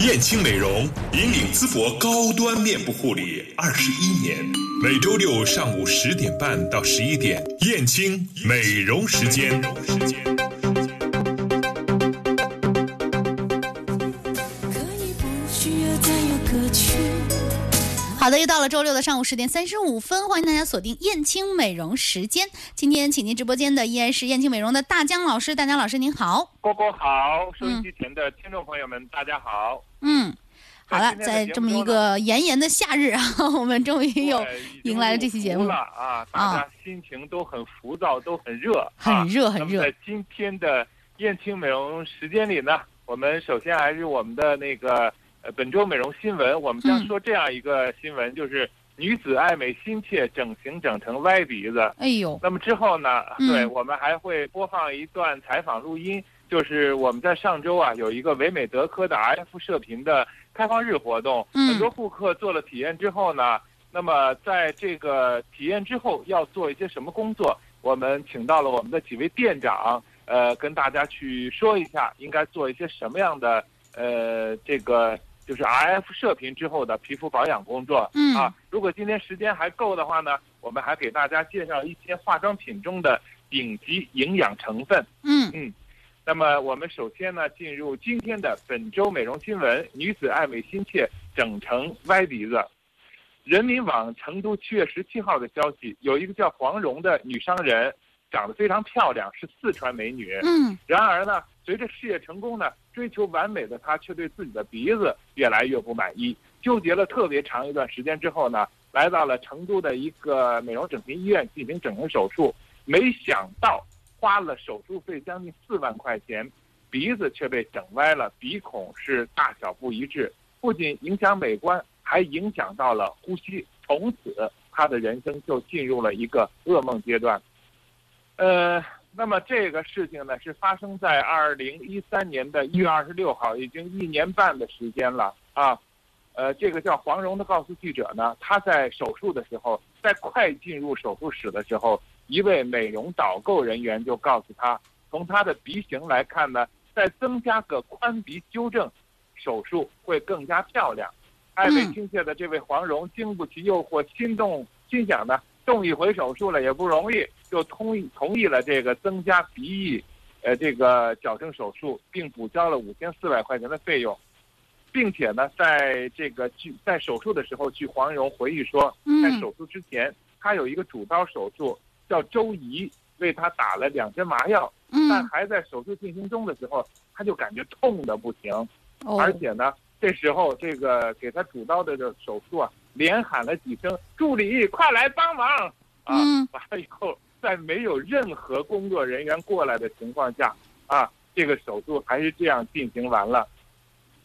燕青美容引领淄博高端面部护理二十一年，每周六上午十点半到十一点，燕青美容时间。可以不需要再有歌曲好的，又到了周六的上午十点三十五分，欢迎大家锁定燕青美容时间。今天请进直播间的依然是燕青美容的大江老师，大江老师您好，郭郭好，收音机前的听众朋友们，大家好。嗯，好了，在这么一个炎炎的夏日啊，我们终于又迎来了这期节目了啊！大家心情都很浮躁，都很热，很热很热。在今天的燕青美容时间里呢，我们首先还是我们的那个。呃，本周美容新闻，我们将说这样一个新闻，就是女子爱美心切，整形整成歪鼻子。哎呦！那么之后呢？对，我们还会播放一段采访录音，就是我们在上周啊，有一个唯美德科的 F 射频的开放日活动，很多顾客做了体验之后呢，那么在这个体验之后要做一些什么工作？我们请到了我们的几位店长，呃，跟大家去说一下应该做一些什么样的呃这个。就是 RF 射频之后的皮肤保养工作，嗯啊，如果今天时间还够的话呢，我们还给大家介绍一些化妆品中的顶级营养成分，嗯嗯。那么我们首先呢，进入今天的本周美容新闻：女子爱美心切，整成歪鼻子。人民网成都七月十七号的消息，有一个叫黄蓉的女商人，长得非常漂亮，是四川美女，嗯。然而呢。随着事业成功呢，追求完美的她却对自己的鼻子越来越不满意，纠结了特别长一段时间之后呢，来到了成都的一个美容整形医院进行整形手术，没想到花了手术费将近四万块钱，鼻子却被整歪了，鼻孔是大小不一致，不仅影响美观，还影响到了呼吸，从此她的人生就进入了一个噩梦阶段，呃。那么这个事情呢，是发生在二零一三年的一月二十六号，已经一年半的时间了啊。呃，这个叫黄蓉的告诉记者呢，她在手术的时候，在快进入手术室的时候，一位美容导购人员就告诉她，从她的鼻型来看呢，再增加个宽鼻纠正手术会更加漂亮。爱美心切的这位黄蓉经不起诱惑，心动心想呢。动一回手术了也不容易，就同意同意了这个增加鼻翼，呃，这个矫正手术，并补交了五千四百块钱的费用，并且呢，在这个据在手术的时候，据黄蓉回忆说，在手术之前，他有一个主刀手术叫周怡，为他打了两针麻药，但还在手术进行中的时候，他就感觉痛的不行，而且呢，这时候这个给他主刀的这手术啊。连喊了几声“助理，快来帮忙！”啊，完了以后，在没有任何工作人员过来的情况下，啊，这个手术还是这样进行完了。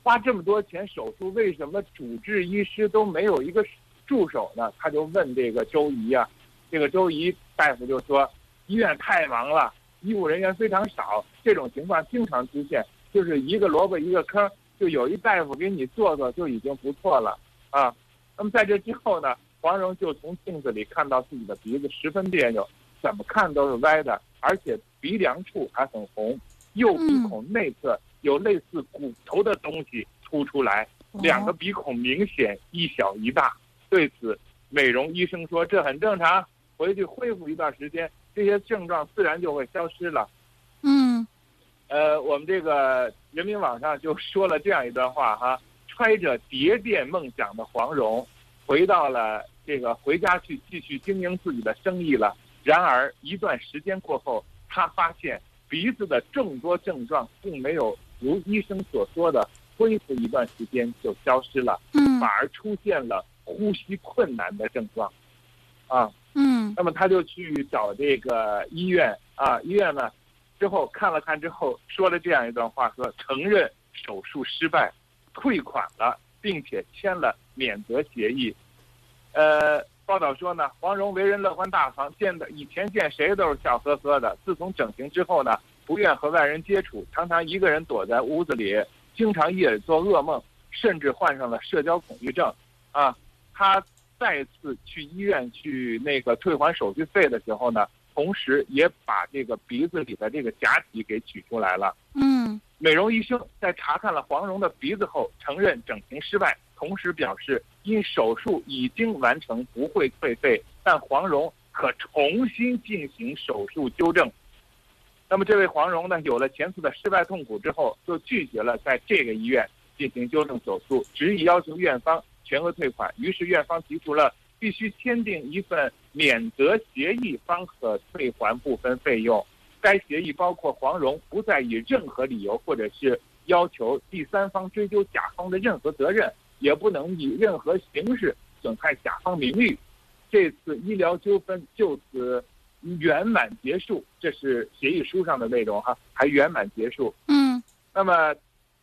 花这么多钱手术，为什么主治医师都没有一个助手呢？他就问这个周怡啊，这个周怡大夫就说：“医院太忙了，医务人员非常少，这种情况经常出现，就是一个萝卜一个坑，就有一大夫给你做做就已经不错了啊。” 那么在这之后呢，黄蓉就从镜子里看到自己的鼻子十分别扭，怎么看都是歪的，而且鼻梁处还很红，右鼻孔内侧有类似骨头的东西凸出来，两个鼻孔明显一小一大。对此，美容医生说这很正常，回去恢复一段时间，这些症状自然就会消失了。嗯，呃，我们这个人民网上就说了这样一段话哈。揣着蝶变梦想的黄蓉，回到了这个回家去继续经营自己的生意了。然而一段时间过后，他发现鼻子的众多症状并没有如医生所说的恢复一段时间就消失了，嗯，反而出现了呼吸困难的症状，啊，嗯，那么他就去找这个医院啊，医院呢，之后看了看之后说了这样一段话，说承认手术失败。退款了，并且签了免责协议。呃，报道说呢，黄蓉为人乐观大方，见的以前见谁都是笑呵呵的。自从整形之后呢，不愿和外人接触，常常一个人躲在屋子里，经常夜里做噩梦，甚至患上了社交恐惧症。啊，他再次去医院去那个退还手续费的时候呢，同时也把这个鼻子里的这个假体给取出来了。嗯美容医生在查看了黄蓉的鼻子后，承认整形失败，同时表示因手术已经完成，不会退费，但黄蓉可重新进行手术纠正。那么这位黄蓉呢，有了前次的失败痛苦之后，就拒绝了在这个医院进行纠正手术，执意要求院方全额退款。于是院方提出了必须签订一份免责协议方可退还部分费用。该协议包括黄蓉不再以任何理由或者是要求第三方追究甲方的任何责任，也不能以任何形式损害甲方名誉。这次医疗纠纷就此圆满结束，这是协议书上的内容哈，还圆满结束。嗯那么，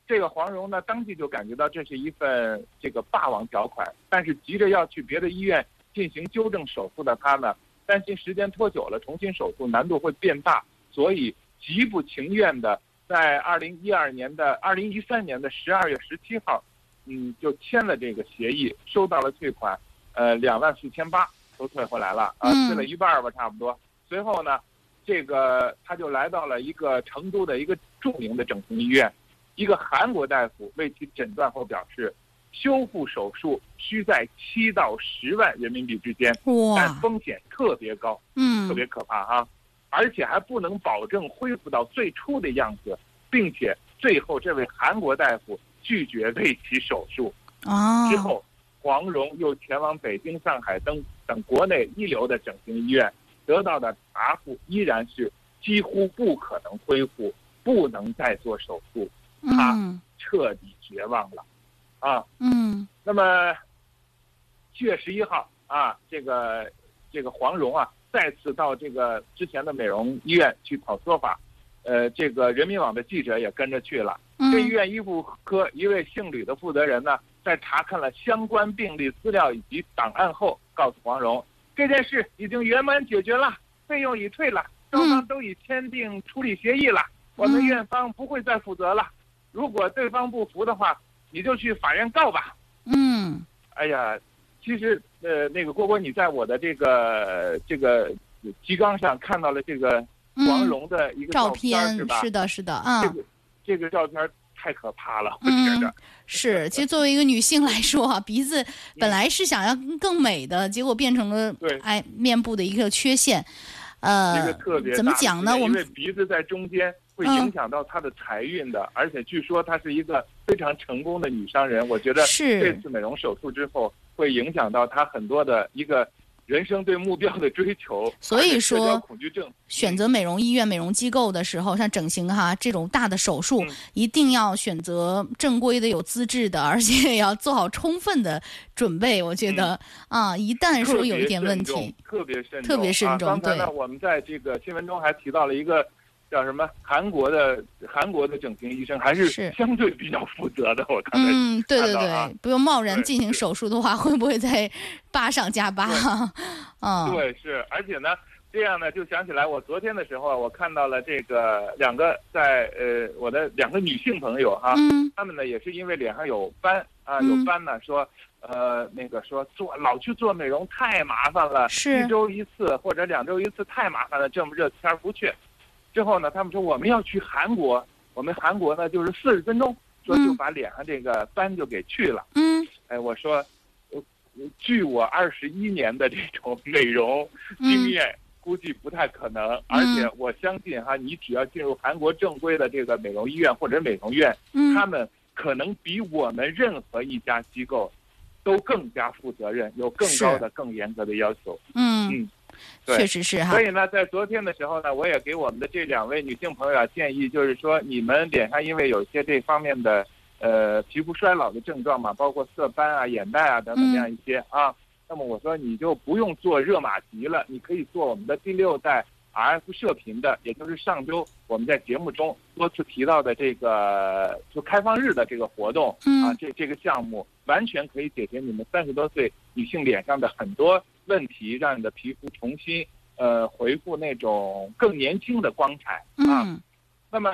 这个黄蓉呢，当即就感觉到这是一份这个霸王条款，但是急着要去别的医院进行纠正手术的她呢，担心时间拖久了，重新手术难度会变大，所以极不情愿的在二零一二年的二零一三年的十二月十七号，嗯，就签了这个协议，收到了退款，呃，两万四千八都退回来了，啊，嗯。退了一半儿吧，差不多。随后呢，这个他就来到了一个成都的一个著名的整形医院，一个韩国大夫为其诊断后表示，修复手术需在七到十万人民币之间，但风险特别高，嗯。特别可怕哈、而且还不能保证恢复到最初的样子，并且最后这位韩国大夫拒绝为其手术。啊之后，黄蓉又前往北京、上海等等国内一流的整形医院，得到的答复依然是几乎不可能恢复，不能再做手术，嗯彻底绝望了，啊。嗯那么，七月十一号啊，这个这个黄蓉啊，再次到这个之前的美容医院去讨说法，呃，这个人民网的记者也跟着去了。这医嗯院医务科一位姓吕的负责人呢，在查看了相关病例资料以及档案后，告诉黄蓉，这件事已经圆满解决了，费用已退了，双方都已签订处理协议了，我们嗯院方不会再负责了。如果对方不服的话，你就去法院告吧。嗯哎呀，其实呃，那个郭郭，你在我的这个这个提纲上看到了这个黄嗯，蓉的一个照片片是吧？是的是的啊这个这个照片太可怕了，我觉嗯得。是，其实作为一个女性来说啊，鼻子本来是想要更美的，结果变成了对哎面部的一个缺陷。一呃个特别，怎么讲呢？我们鼻子在中间会嗯影响到她的财运的，而且据说她是一个非常成功的女商人。我觉得这次美容手术之后，会影响到他很多的一个人生对目标的追求。所以说恐惧症选择美容医院、美容机构的时候，像整形哈这种大的手术嗯，一定要选择正规的、有资质的，而且也要做好充分的准备。我觉得啊，一旦说有一点问题，特别慎重，特别慎重啊、刚才呢，我们在这个新闻中还提到了一个叫什么韩国的韩国的整形医生，还是是相对比较负责的。我刚才、嗯，对对对，不用贸然进行手术的话，会不会在疤上加疤？嗯，对，是，而且呢，这样呢，就想起来我昨天的时候啊，我看到了这个两个在呃我的两个女性朋友哈、嗯她们呢也是因为脸上有斑啊嗯有斑呢，说呃那个说做老去做美容太麻烦了，是一周一次或者两周一次太麻烦了，这么热天儿不去。之后呢，他们说我们要去韩国，我们韩国呢就是四十分钟，说就嗯把脸上这个斑就给去了。嗯。哎，我说，呃据我二十一年的这种美容经嗯验，估计不太可能。而且我相信哈，你只要进入韩国正规的这个美容医院或者美容院，嗯，他们可能比我们任何一家机构都更加负责任，有更高的、更严格的要求。嗯确实是哈所，以呢，在昨天的时候呢，我也给我们的这两位女性朋友啊建议，就是说你们脸上因为有一些这方面的呃皮肤衰老的症状嘛，包括色斑啊、眼袋啊等等这样一些啊。那么我说你就不用做热玛吉了，你可以做我们的第六代 RF 射频的，也就是上周我们在节目中多次提到的这个就开放日的这个活动啊，这这个项目完全可以解决你们三十多岁女性脸上的很多问题，让你的皮肤重新呃恢复那种更年轻的光彩啊。那么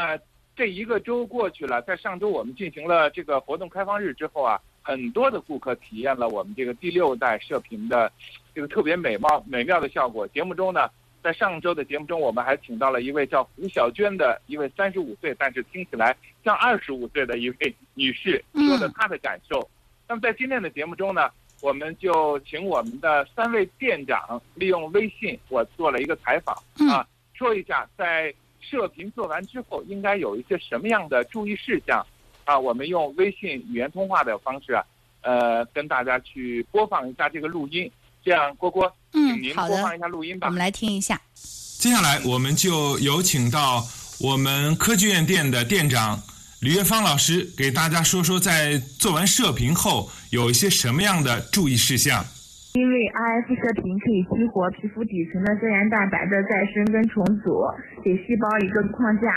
这一个周过去了，在上周我们进行了这个活动开放日之后啊，很多的顾客体验了我们这个第六代射频的这个特别美貌美妙的效果。节目中呢。在上周的节目中，我们还请到了一位叫胡小娟的一位三十五岁，但是听起来像二十五岁的一位女士，说了她的感受。那么在今天的节目中呢，我们就请我们的三位店长利用微信，我做了一个采访啊，说一下在射频做完之后应该有一些什么样的注意事项啊。我们用微信语言通话的方式啊，呃，跟大家去播放一下这个录音。这样，郭郭，嗯，您播放一下录音吧。我们来听一下。接下来，我们就有请到我们科技院店的店长吕月芳老师，给大家说说在做完射频后有一些什么样的注意事项。因为 RF 射频可以激活皮肤底层的胶原蛋白的再生跟重组，给细胞一个框架，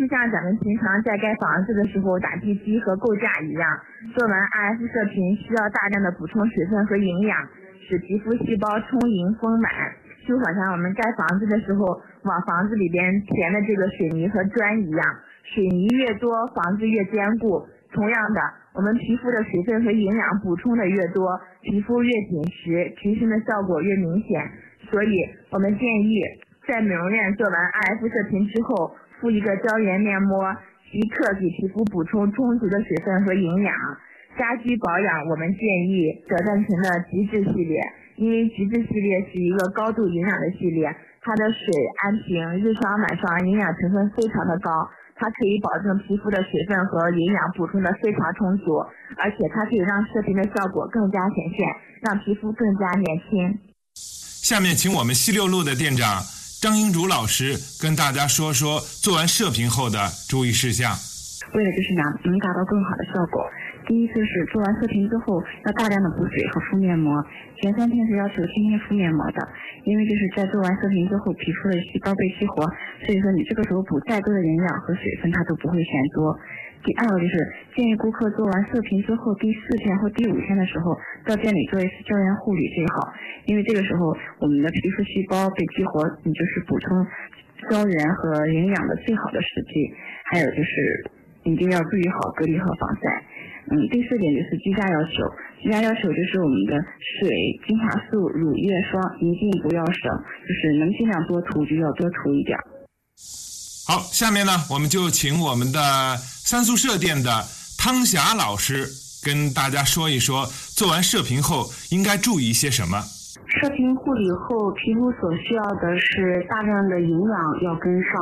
就像咱们平常在盖房子的时候打地基和构架一样。做完 RF 射频需要大量的补充水分和营养。使皮肤细胞充盈丰满，就好像我们盖房子的时候往房子里边填的这个水泥和砖一样，水泥越多，房子越坚固。同样的，我们皮肤的水分和营养补充的越多，皮肤越紧实，提升的效果越明显。所以，我们建议在美容院做完 RF 射频之后，敷一个胶原面膜，即刻给皮肤补充充足的水分和营养。家居保养，我们建议小赞纯的极致系列，因为极致系列是一个高度营养的系列，它的水、安瓶、日霜、晚霜营养成分非常的高，它可以保证皮肤的水分和营养补充的非常充足，而且它可以让射频的效果更加显现，让皮肤更加年轻。下面请我们西六路的店长张英竹老师跟大家说说做完射频后的注意事项。为了就是能能达到更好的效果。第一就是做完射频之后要大量的补水和敷面膜，前三天是要求天天敷面膜的，因为就是在做完射频之后皮肤的细胞被激活，所以说你这个时候补再多的营养和水分它都不会嫌多。第二个就是建议顾客做完射频之后第四天或第五天的时候到店里做一次胶原护理最好，因为这个时候我们的皮肤细胞被激活，你就是补充胶原和营养的最好的时机。还有就是一定要注意好隔离和防晒。嗯，第四点就是居家要求，居家要求就是我们的水、精华素、乳液、霜一定不要省，就是能尽量多涂就要多涂一点。好，下面呢，我们就请我们的三宿舍店的汤霞老师跟大家说一说，做完射频后应该注意一些什么。射频护理后，皮肤所需要的是大量的营养要跟上，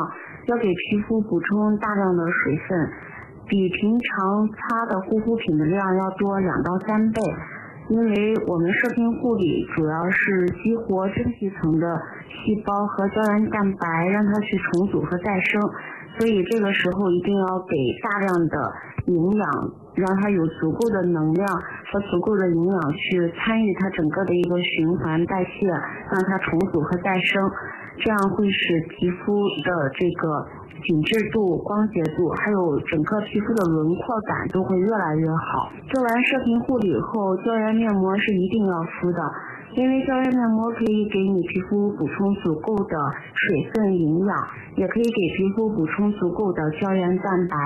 要给皮肤补充大量的水分。比平常擦的护肤品的量要多两到三倍，因为我们射频护理主要是激活真皮层的细胞和胶原蛋白，让它去重组和再生，所以这个时候一定要给大量的营养，让它有足够的能量和足够的营养去参与它整个的一个循环代谢，让它重组和再生，这样会使皮肤的这个。紧致度、光洁度，还有整个皮肤的轮廓感都会越来越好。做完射频护理后，胶原面膜是一定要敷的，因为胶原面膜可以给你皮肤补充足够的水分、营养，也可以给皮肤补充足够的胶原蛋白，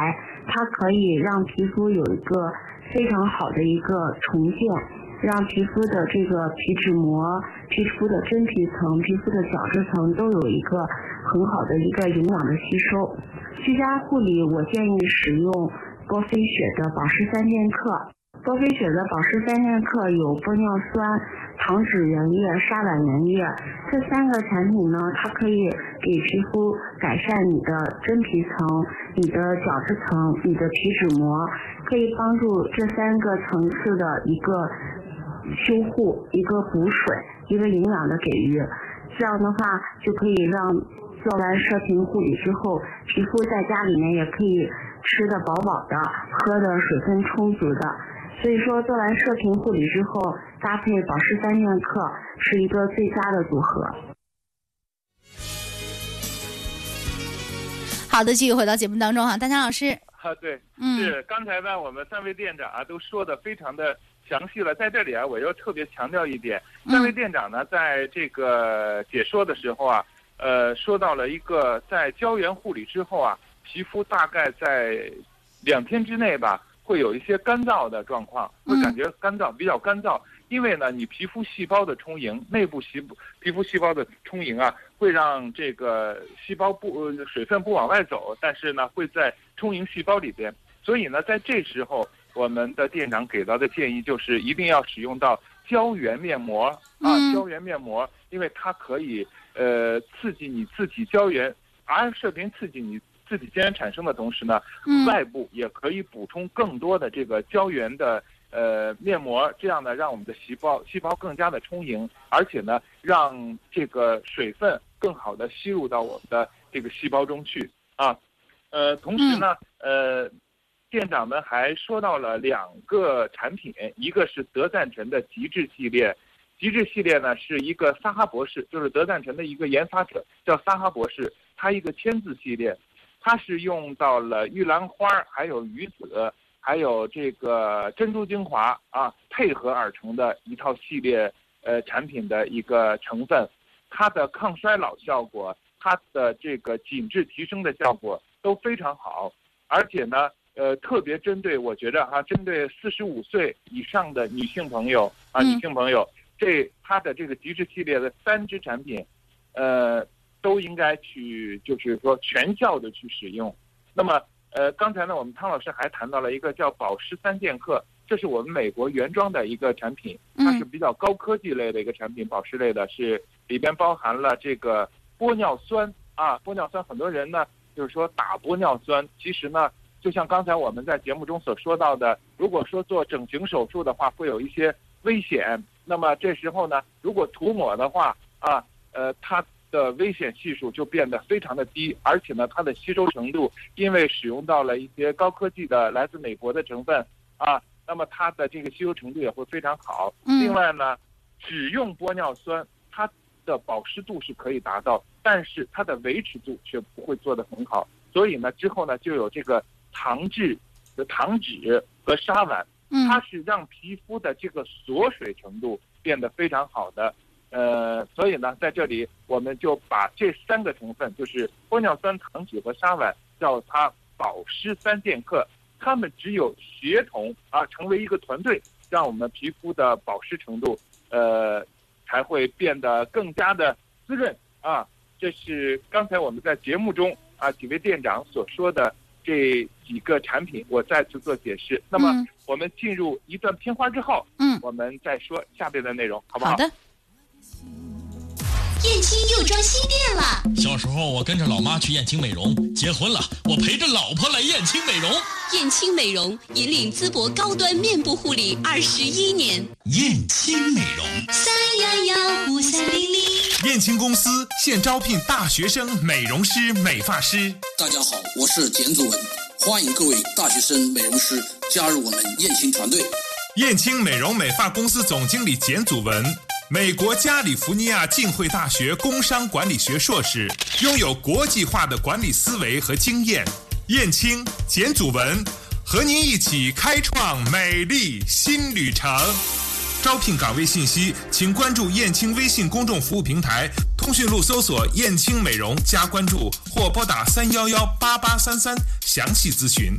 它可以让皮肤有一个非常好的一个重建。让皮肤的这个皮脂膜、皮肤的真皮层、皮肤的角质层都有一个很好的一个营养的吸收。居家护理，我建议使用波飞雪的保湿三剑客。高飞雪的保湿三剑客有玻尿酸、糖脂原液、沙卵原液这三个产品呢，它可以给皮肤改善你的真皮层、你的角质层、你的皮脂膜，可以帮助这三个层次的一个。修护一个补水，一个营养的给予，这样的话就可以让做完射频护理之后，皮肤在家里面也可以吃的饱饱的，喝的水分充足的。所以说，做完射频护理之后，搭配保湿三剑客是一个最佳的组合。好的，继续回到节目当中哈，大江老师，啊，对，嗯是刚才呢，我们三位店长啊都说的非常的详细了，在这里啊，我要特别强调一点，三位店长呢在这个解说的时候啊，呃，说到了一个在胶原护理之后啊，皮肤大概在两天之内吧，会有一些干燥的状况，会感觉干燥，比较干燥。因为呢，你皮肤细胞的充盈，内部细皮肤细胞的充盈啊，会让这个细胞不、呃、水分不往外走，但是呢，会在充盈细胞里边。所以呢，在这时候，我们的店长给到的建议就是一定要使用到胶原面膜啊，嗯胶原面膜，因为它可以呃刺激你自己胶原，而射频刺激你自己胶原产生的同时呢，嗯外部也可以补充更多的这个胶原的呃面膜，这样呢，让我们的细胞细胞更加的充盈，而且呢，让这个水分更好的吸入到我们的这个细胞中去啊。呃，同时呢，呃，店长们还说到了两个产品，一个是德赞臣的极致系列。极致系列呢是一个萨哈博士，就是德赞臣的一个研发者，叫萨哈博士，他一个签字系列，它是用到了玉兰花，还有鱼子，还有这个珍珠精华啊，配合而成的一套系列呃产品的一个成分，它的抗衰老效果，它的这个紧致提升的效果都非常好，而且呢，呃，特别针对我觉得哈、针对四十五岁以上的女性朋友啊，女性朋友，这它的这个极致系列的三支产品，呃，都应该去就是说全效的去使用。那么，呃，刚才呢，我们汤老师还谈到了一个叫保湿三剑客，这是我们美国原装的一个产品，它是比较高科技类的一个产品，保湿类的，是里边包含了这个玻尿酸啊，玻尿酸，很多人呢就是说打玻尿酸，其实呢，就像刚才我们在节目中所说到的，如果说做整形手术的话，会有一些危险。那么这时候呢，如果涂抹的话啊，呃，它的危险系数就变得非常的低，而且呢，它的吸收程度，因为使用到了一些高科技的来自美国的成分啊，那么它的这个吸收程度也会非常好。嗯另外呢，只用玻尿酸，它的保湿度是可以达到，但是它的维持度却不会做得很好。所以呢，之后呢，就有这个糖质的糖脂和沙烷，嗯它是让皮肤的这个锁水程度变得非常好的。呃，所以呢，在这里我们就把这三个成分，就是玻尿酸、糖脂和沙烷，叫它保湿三剑客。它们只有协同啊，成为一个团队，让我们皮肤的保湿程度，呃，才会变得更加的滋润啊。这是刚才我们在节目中啊几位店长所说的这几个产品，我再次做解释。那么嗯我们进入一段片花之后，嗯我们再说下边的内容，好不好的，燕青又装新店了，小时候我跟着老妈去燕青美容，结婚了我陪着老婆来燕青美容。燕青美容引领淄博高端面部护理二十一年，燕青美容，三幺幺五三零零。燕青公司现招聘大学生美容师、美发师。大家好，我是简祖文，欢迎各位大学生美容师加入我们燕青团队。燕青美容美发公司总经理简祖文，美国加利福尼亚浸会大学工商管理学硕士，拥有国际化的管理思维和经验。燕青、简祖文和您一起开创美丽新旅程。招聘岗位信息，请关注燕青微信公众服务平台，通讯录搜索“燕青美容”加关注，或拨打三幺幺八八三三详细咨询。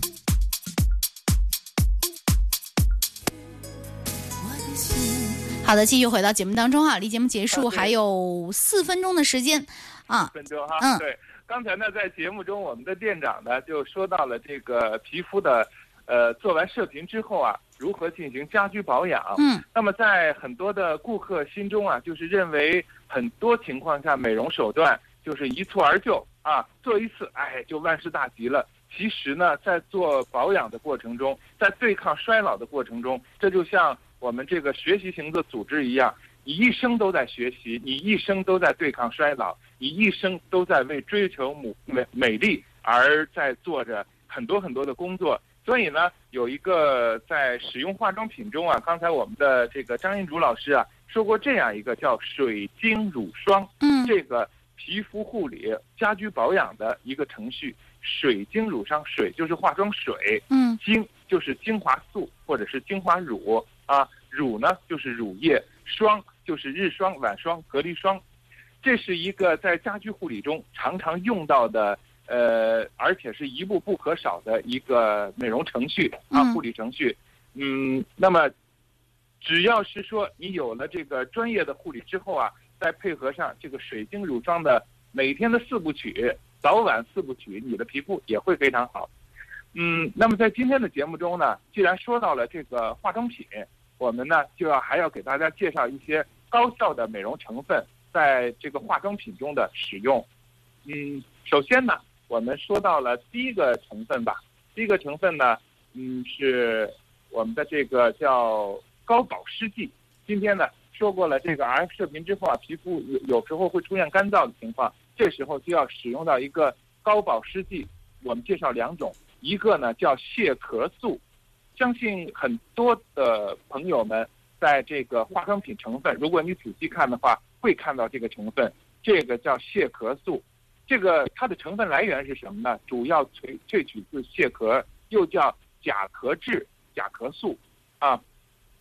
好的，继续回到节目当中哈，离节目结束还有四分钟的时间啊，分钟哈。嗯对，刚才呢，在节目中，我们的店长呢就说到了这个皮肤的，呃，做完射频之后啊，如何进行家居保养。嗯。那么在很多的顾客心中啊，就是认为很多情况下美容手段就是一蹴而就啊，做一次，哎，就万事大吉了。其实呢，在做保养的过程中，在对抗衰老的过程中，这就像我们这个学习型的组织一样，你一生都在学习，你一生都在对抗衰老，你一生都在为追求美美美丽而在做着很多很多的工作。所以呢，有一个在使用化妆品中啊，刚才我们的这个张英竹老师啊说过这样一个叫水晶乳霜，嗯这个皮肤护理、家居保养的一个程序。水晶乳霜，水就是化妆水，嗯精就是精华素或者是精华乳啊，乳呢就是乳液，霜就是日霜、晚霜、隔离霜。这是一个在家居护理中常常用到的，呃，而且是一步不可少的一个美容程序啊，嗯护理程序。嗯，那么只要是说你有了这个专业的护理之后啊，再配合上这个水晶乳霜的每天的四部曲，早晚四部曲，你的皮肤也会非常好。嗯，那么在今天的节目中呢，既然说到了这个化妆品，我们呢就要还要给大家介绍一些高效的美容成分在这个化妆品中的使用。嗯，首先呢，我们说到了第一个成分吧，第一个成分呢，嗯，是我们的这个叫高保湿剂。今天呢说过了，这个 RF 射频之后啊，皮肤有有时候会出现干燥的情况，这时候就要使用到一个高保湿剂。我们介绍两种，一个呢叫蟹壳素，相信很多的朋友们在这个化妆品成分，如果你仔细看的话，会看到这个成分，这个叫蟹壳素。这个它的成分来源是什么呢？主要萃萃取自蟹壳，又叫甲壳质、甲壳素，啊。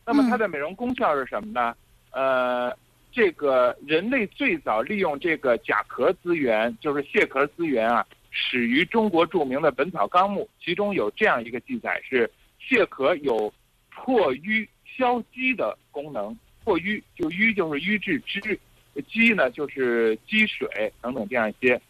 那么它的美容功效是什么呢？呃，这个人类最早利用这个甲壳资源，就是蟹壳资源啊，始于中国著名的《本草纲目》，其中有这样一个记载：是蟹壳有破瘀消积的功能。破瘀就瘀就是瘀滞脂，积呢就是积水等等这样一些。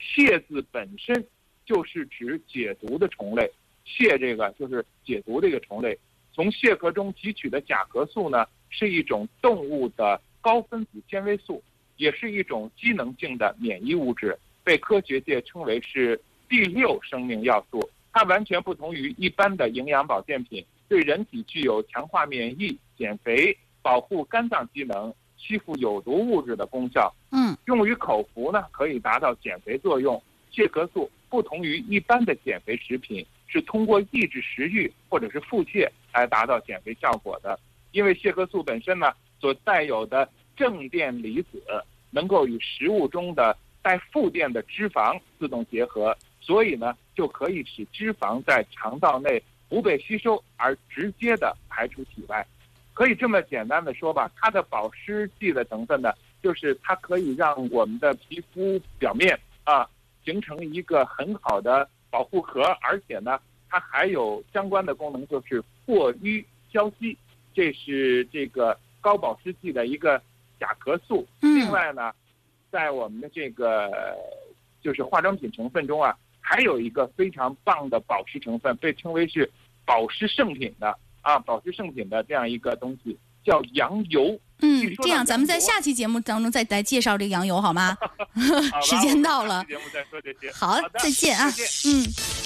蟹字本身就是指解毒的虫类，蟹这个就是解毒的一个虫类。从蟹壳中汲取的甲壳素呢，是一种动物的高分子纤维素，也是一种机能性的免疫物质，被科学界称为是第六生命要素。它完全不同于一般的营养保健品，对人体具有强化免疫、减肥、保护肝脏机能、吸附有毒物质的功效。嗯用于口服呢，可以达到减肥作用。蟹壳素不同于一般的减肥食品，是通过抑制食欲或者是腹泻来达到减肥效果的。因为蟹壳素本身呢，所带有的正电离子能够与食物中的带负电的脂肪自动结合，所以呢，就可以使脂肪在肠道内不被吸收，而直接的排出体外。可以这么简单的说吧，它的保湿剂的成分呢，就是它可以让我们的皮肤表面啊形成一个很好的保护壳，而且呢，它还有相关的功能，就是破瘀消积，这是这个高保湿剂的一个甲壳素。嗯另外呢，在我们的这个就是化妆品成分中啊，还有一个非常棒的保湿成分，被称为是保湿圣品的啊，保湿圣品的这样一个东西叫羊油。嗯这样咱们在下期节目当中再来介绍这个羊油好吗？好时间到了节目再说这些。好，再见啊嗯。